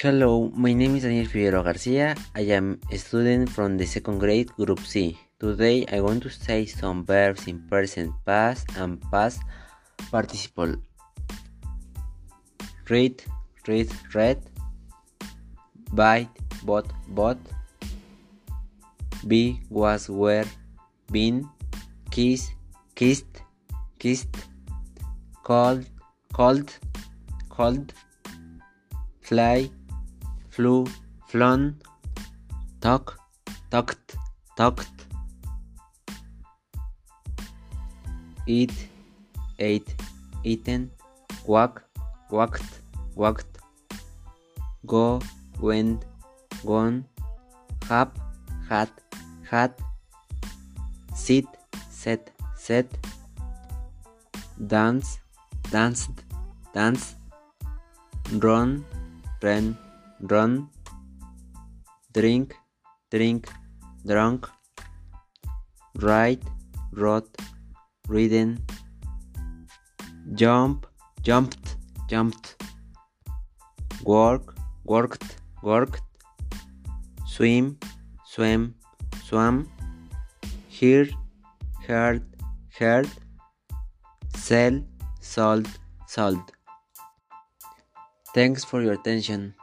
Hello, my name is Daniel Figueroa Garcia. I am a student from the second grade, Group C. Today I want to say some verbs in present past and past participle. Read, read, read. Bite, bought, bought. Be, was, were, been. Kiss, kissed, kissed. Called, called, called. Fly, flew, flown, talk, talked, talked, eat, ate, eaten, walk, walked, walked, go, went, gone, hap, had, had, sit, set, set, dance, danced, danced, run, ran, run, drink, drink, drunk, write, wrote, reading, jump, jumped, jumped, work, worked, worked, swim, swam, swam, hear, heard, heard, sell, sold, sold. Thanks for your attention.